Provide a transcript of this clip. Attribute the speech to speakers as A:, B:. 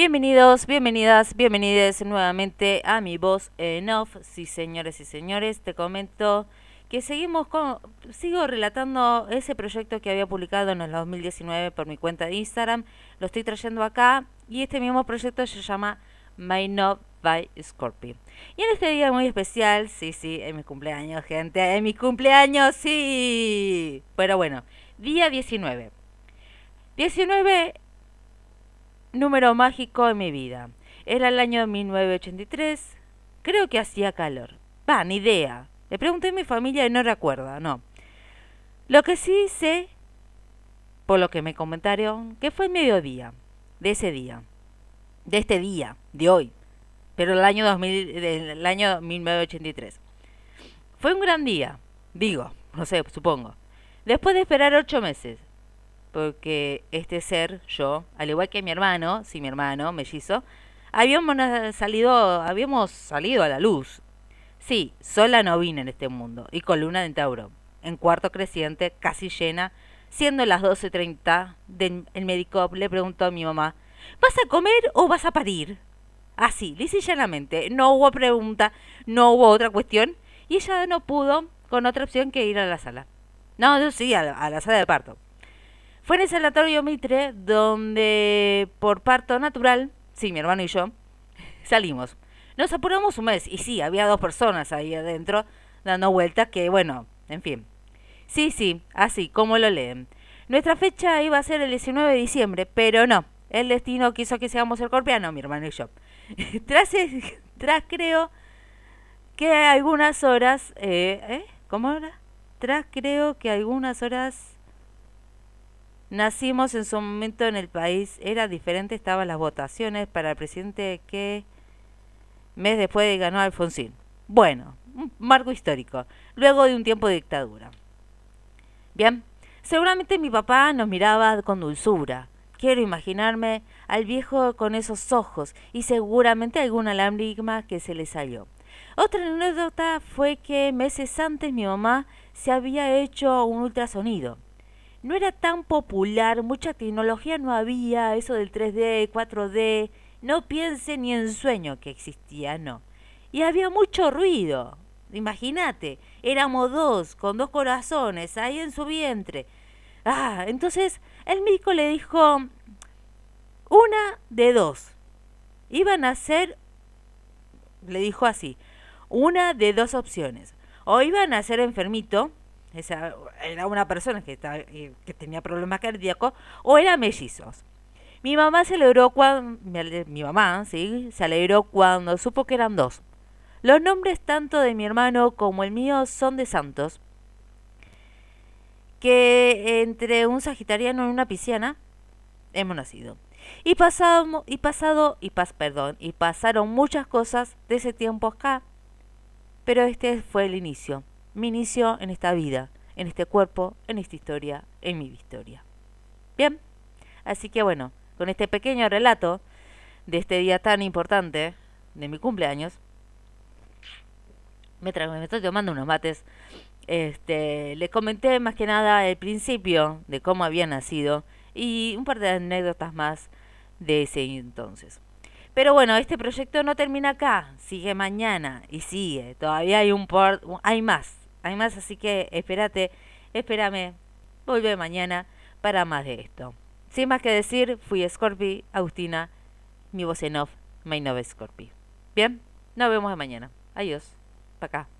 A: Bienvenidos, bienvenidas, bienvenides nuevamente a mi voz en off. Sí, señores y señores, te comento que seguimos con, sigo relatando ese proyecto que había publicado en el 2019 por mi cuenta de Instagram. Lo estoy trayendo acá y este mismo proyecto se llama My Not by Scorpio. Y en este día muy especial, sí, sí, en mi cumpleaños, gente, en mi cumpleaños, sí. Pero bueno, día 19. 19 número mágico en mi vida. Era el año 1983. Creo que hacía calor. Va, ni idea. Le pregunté a mi familia y no recuerda, no. Lo que sí sé, por lo que me comentaron, que fue el mediodía de ese día. De este día, de hoy. Pero el año, 2000, del año 1983. Fue un gran día, digo, no sé, supongo. Después de esperar ocho meses, porque este ser, yo, al igual que mi hermano, sí, mi hermano, mellizo, habíamos salido, habíamos salido a la luz. Sí, sola no vine en este mundo, y con luna de Tauro, en cuarto creciente, casi llena, siendo las 12.30, el médico le preguntó a mi mamá, ¿vas a comer o vas a parir? Así, lisa llanamente, no hubo pregunta, no hubo otra cuestión, y ella no pudo con otra opción que ir a la sala. No, sí, a la sala de parto. Fue en el Sanatorio Mitre donde por parto natural, sí, mi hermano y yo, salimos. Nos apuramos un mes y sí, había dos personas ahí adentro dando vueltas que, bueno, en fin. Sí, sí, así, como lo leen. Nuestra fecha iba a ser el 19 de diciembre, pero no. El destino quiso que seamos escorpiano, mi hermano y yo. tras, tras creo que algunas horas... Eh, ¿eh? ¿Cómo era? Tras creo que algunas horas Nacimos en su momento en el país, era diferente, estaban las votaciones para el presidente que mes después ganó Alfonsín. Bueno, un marco histórico, luego de un tiempo de dictadura. Bien, seguramente mi papá nos miraba con dulzura. Quiero imaginarme al viejo con esos ojos y seguramente alguna lágrima que se le salió. Otra anécdota fue que meses antes mi mamá se había hecho un ultrasonido no era tan popular, mucha tecnología no había, eso del 3D, 4D, no piense ni en sueño que existía, no. Y había mucho ruido, imagínate, éramos dos, con dos corazones, ahí en su vientre. Ah, entonces el médico le dijo, una de dos, iban a ser, le dijo así, una de dos opciones, o iban a ser enfermito, esa, era una persona que, eh, tenía problemas cardíacos, o eran mellizos. Mi mamá se alegró cuando, mi, mamá, sí, se alegró cuando supo que eran dos. Los nombres tanto de mi hermano como el mío son de santos, que entre un sagitariano y una pisciana hemos nacido. Y pasado, y pasado, y pas, perdón, y pasaron muchas cosas de ese tiempo acá, pero este fue el inicio mi inicio en esta vida, en este cuerpo, en esta historia, en mi historia. Bien, así que bueno, con este pequeño relato de este día tan importante de mi cumpleaños, me, me estoy tomando unos mates. Este, le comenté más que nada el principio de cómo había nacido y un par de anécdotas más de ese entonces. Pero bueno, este proyecto no termina acá, sigue mañana y sigue. Todavía hay un por, hay más. Hay más, así que espérate, espérame, vuelve mañana para más de esto. Sin más que decir, fui Scorpi, Agustina, mi voz en off, my Scorpi. Bien, nos vemos mañana. Adiós, para acá.